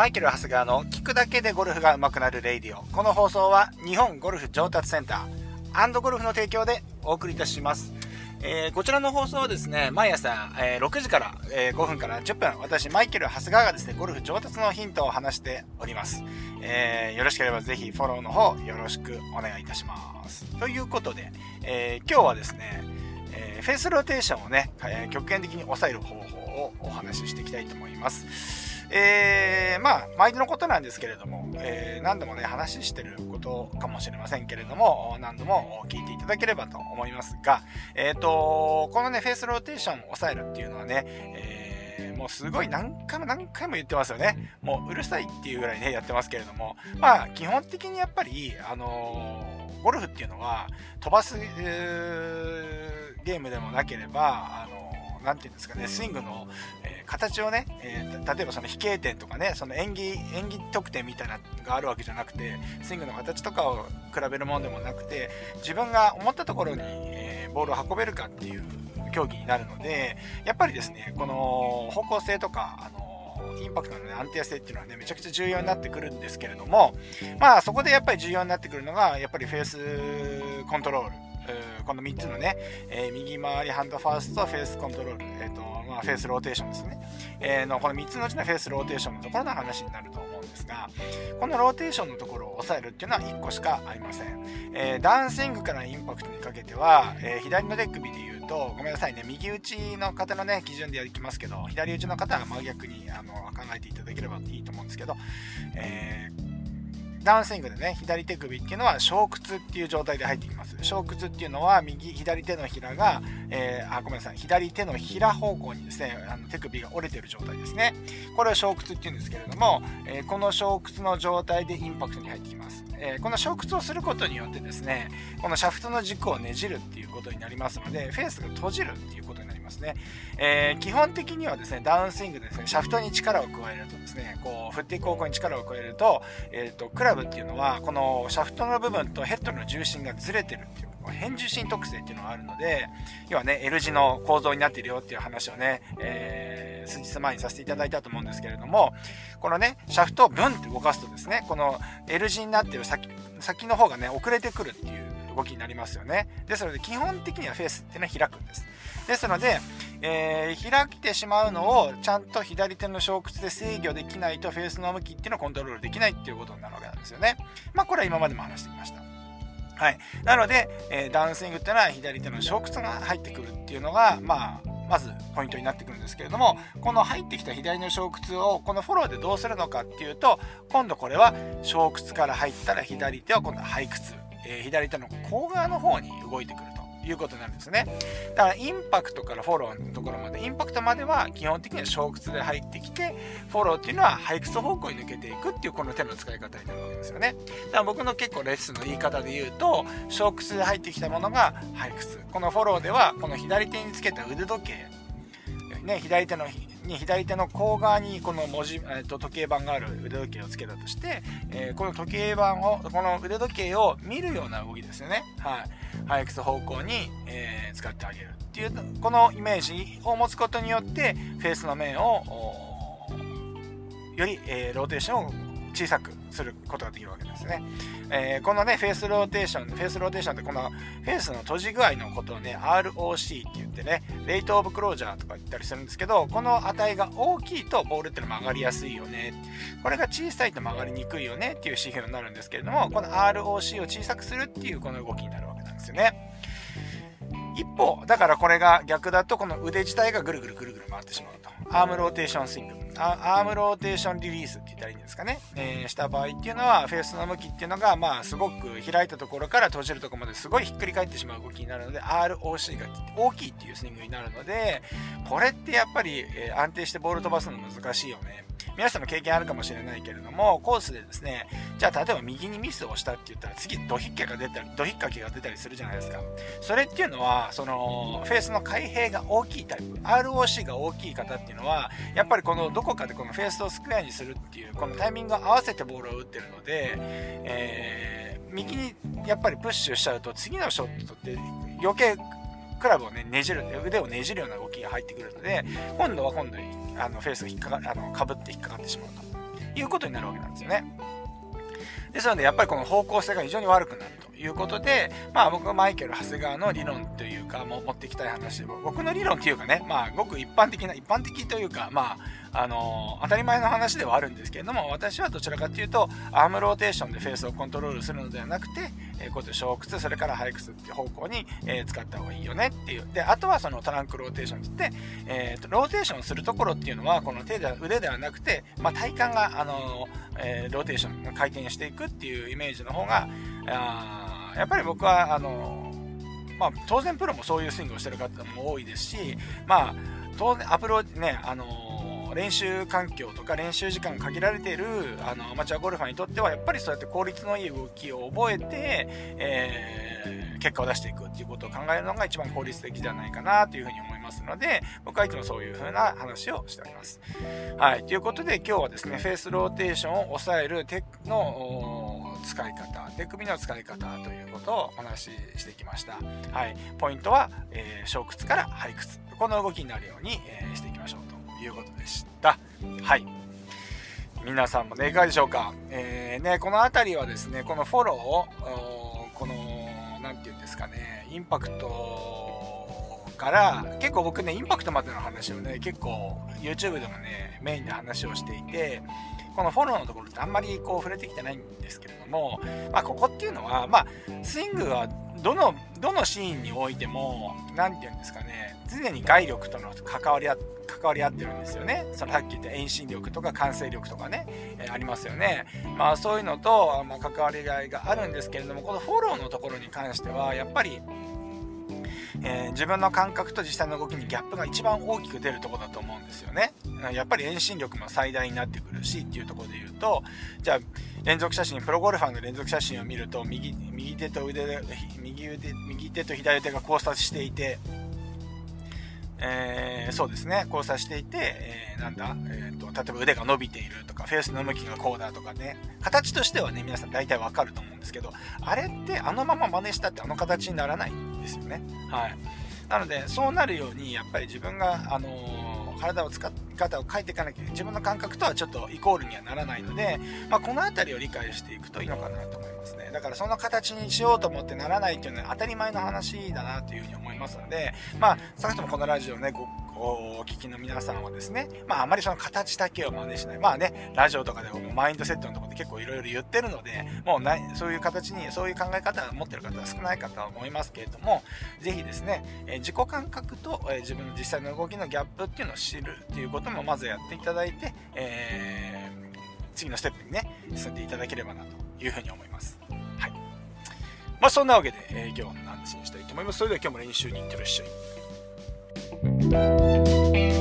マイケル・ハスガーの聞くだけでゴルフが上手くなる radio。この放送は日本ゴルフ上達センターゴルフの提供でお送りいたします。えー、こちらの放送はですね、毎朝、えー、6時から、えー、5分から10分、私、マイケル・ハスガーがですね、ゴルフ上達のヒントを話しております。えー、よろしければぜひフォローの方よろしくお願いいたします。ということで、え、今日はですね、えー、フェイスローテーションをね、え極限的に抑える方法をお話ししていきたいと思います。えー、まあ、毎度のことなんですけれども、えー、何度もね、話してることかもしれませんけれども、何度も聞いていただければと思いますが、えっ、ー、と、このね、フェイスローテーションを抑えるっていうのはね、えー、もうすごい何回も何回も言ってますよね。もううるさいっていうぐらいね、やってますけれども、まあ、基本的にやっぱり、あのゴルフっていうのは、飛ばす、ゲームでもなければ、あの何て言うんですかね、スイングの、えー、形をね、えー、例えばその飛型点とかね、その演技、演技得点みたいなのがあるわけじゃなくて、スイングの形とかを比べるものでもなくて、自分が思ったところに、えー、ボールを運べるかっていう競技になるので、やっぱりですね、この方向性とか、あのインパクトの、ね、安定性っていうのはね、めちゃくちゃ重要になってくるんですけれども、まあそこでやっぱり重要になってくるのが、やっぱりフェースコントロール。この3つのね、えー、右回りハンドファースト、フェースコントロール、えーとまあ、フェースローテーションですね、えー、のこの3つのうちのフェースローテーションのところの話になると思うんですが、このローテーションのところを抑えるっていうのは1個しかありません。えー、ダンスイングからインパクトにかけては、え、左の手首で言うと、ごめんなさいね、右打ちの方のね、基準でやりきますけど、左打ちの方は真逆にあの考えていただければいいと思うんですけど、えーダウンスイングでね、左手首っていうのは小屈っていう状態で入ってきます。小屈っていうのは右、左手のひらが、えー、あ、ごめんなさい、左手のひら方向にですね、あの手首が折れてる状態ですね。これを小屈っていうんですけれども、えー、この小屈の状態でインパクトに入ってきます。えー、この小屈をすることによってですね、このシャフトの軸をねじるっていうことになりますので、フェースが閉じるっていうことになりますね。えー、基本的にはですね、ダウンスイングでですね、シャフトに力を加えるとですね、こう、振っていく方向に力を加えると、え、ー、と、クラブっていうのは、このシャフトの部分とヘッドの重心がずれてるっていう、変重心特性っていうのがあるので、要はね、L 字の構造になっているよっていう話をね、えー、数日前にさせていただいたと思うんですけれども、このね、シャフトをブンって動かすとですね、この L 字になってる先、先の方がね、遅れてくるっていう動きになりますよね。ですので、基本的にはフェースっていうのは開くんです。ですので、えー、開けてしまうのをちゃんと左手の小屈で制御できないとフェースの向きっていうのをコントロールできないっていうことになるわけなんですよね。まあこれは今までも話してきました。はい。なので、えー、ダウンスイングっていうのは左手の小屈が入ってくるっていうのが、まあ、まずポイントになってくるんですけれども、この入ってきた左の小屈をこのフォローでどうするのかっていうと、今度これは小屈から入ったら左手は今度は背屈、えー、左手の甲側の方に動いてくると。いうことになるんですね。だからインパクトからフォローのところまで、インパクトまでは基本的には小屈で入ってきて、フォローっていうのは背屈方向に抜けていくっていうこの手の使い方になるわけですよね。だから僕の結構レッスンの言い方で言うと、小屈で入ってきたものが背屈。このフォローでは、この左手につけた腕時計、ね、左手のに左手の甲側にこの文字、えー、と時計盤がある腕時計をつけたとして、えー、この時計盤をこの腕時計を見るような動きですよね。はい。背屈方向に、えー、使ってあげるっていうこのイメージを持つことによってフェースの面をより、え、ローテーションを小さくすることができるわけですね。えー、このね、フェースローテーション、フェースローテーションってこのフェースの閉じ具合のことをね、ROC って言ってね、 rate of closure とか言ったりするんですけど、この値が大きいとボールってのは曲がりやすいよね。これが小さいと曲がりにくいよねっていう指標になるんですけれども、この ROC を小さくするっていうこの動きになるわけなんですよね。一方、だからこれが逆だとこの腕自体がぐるぐるぐるぐる回ってしまうと。 arm rotation swing。 arm rotation release って言ったらいいんですかね。えー、した場合っていうのは、フェースの向きっていうのが、まあ、すごく開いたところから閉じるところまですごいひっくり返ってしまう動きになるので、ROC が大きいっていうスイングになるので、これってやっぱり、えー、安定してボール飛ばすの難しいよね。皆さんも経験あるかもしれないけれども、コースでですね、じゃあ例えば右にミスをしたって言ったら次ドヒッケが出たり、ドヒッカキが出たりするじゃないですか。それっていうのは、その、フェースの開閉が大きいタイプ、ROC が大きい方っていうのは、やっぱりこのどこかでこのフェースをスクエアにするっていう、このタイミングを合わせてボールを打ってるので、えー、右にやっぱりプッシュしちゃうと次のショットって余計クラブをねねじる腕をねじるような動きが入ってくるので今度は今度あのフェースが引っかかあのかぶって引っかかってしまうと。いうことになるわけなんですよね。ですので、やっぱりこの方向性が非常に悪くなるいうことで、まあ僕はマイケル・長谷川の理論というか、もう持ってきたい話、僕の理論というかね、まあごく一般的な、一般的というか、まあ、あのー、当たり前の話ではあるんですけれども、私はどちらかというと、アームローテーションでフェースをコントロールするのではなくて、えー、こうやって掌屈、それから背屈っていう方向に、えー、使った方がいいよねっていう。で、あとはその trunk rotation って言って、えーと、ローテーションするところっていうのは、この手で腕ではなくて、まあ、体幹が、あのえー、ローテーション、回転していくっていうイメージの方が、あやっぱり僕は、あのまあ、当然プロもそういうスイングをしてる方も多いですし、まあ、当然アプローチね、あの練習環境とか練習時間が限られているあのアマチュアゴルファーにとってはやっぱりそうやって効率のいい動きを覚えて、えー、結果を出していくっていうことを考えるのが一番効率的じゃないかなというふうに思いますので僕はいつもそういうふうな話をしております。はい、ということで今日はですねフェースローテーションを抑えるテクの使い方手首の使い方ということをお話ししてきました。はい、ポイントは、えー、小屈から背屈この動きになるように、えー、していきましょうと。いうことでした。はい。皆さんもね、いかがでしょうか？えー、ね、この辺りはですね、このフォローを、この、何て言うんですかね、インパクトから、結構僕ね、インパクトまでの話をね、結構 YouTube でもね、メインで話をしていて、このフォローのところってあんまりこう触れてきてないんですけれども、まあ、ここっていうのは、まあ、スイングはどの、どのシーンにおいても、何て言うんですかね、常に外力との関わり合関わり合ってるんですよね。そのさっき言った遠心力とか慣性力とかね、えー、ありますよね。まあそういうのと、まあ、関わりがいがあるんですけれども、このフォローのところに関しては、やっぱり、えー、自分の感覚と実際の動きにギャップが一番大きく出るとこだと思うんですよね。やっぱり遠心力も最大になってくるしっていうとこで言うと、じゃあ連続写真、プロゴルファーの連続写真を見ると右、右手と腕で、右腕、右手と左手が交差していて、えー、そうですね、交差していて、えー、なんだ、えーと、例えば腕が伸びているとか、フェースの向きがこうだとかね、形としてはね、皆さん大体わかると思うんですけど、あれってあのまま真似したってあの形にならない。ですよね。はい。なので、そうなるように、やっぱり自分が、あのー、体を使い方を変えていかなきゃ自分の感覚とはちょっとイコールにはならないので、まあ、この辺りを理解していくといいのかなと思いますね。だからその形にしようと思ってならないっていうのは当たり前の話だなというふうに思いますので、まあ、少なくともこのラジオね、ごお聞きの皆さんはですね、まああまりその形だけを真似しない。まあね、ラジオとかでもマインドセットのところで結構いろいろ言ってるので、もうないそういう形に、そういう考え方を持ってる方は少ないかとは思いますけれども、ぜひですね、え自己感覚と、え自分の実際の動きのギャップっていうのを知るっていうこともまずやっていただいて、えー、次のステップにね、進んでいただければなというふうに思います。はい。まあそんなわけで、えー、今日は話にしたいと思います。それでは今日も練習に行ってらっしゃい。Thank you.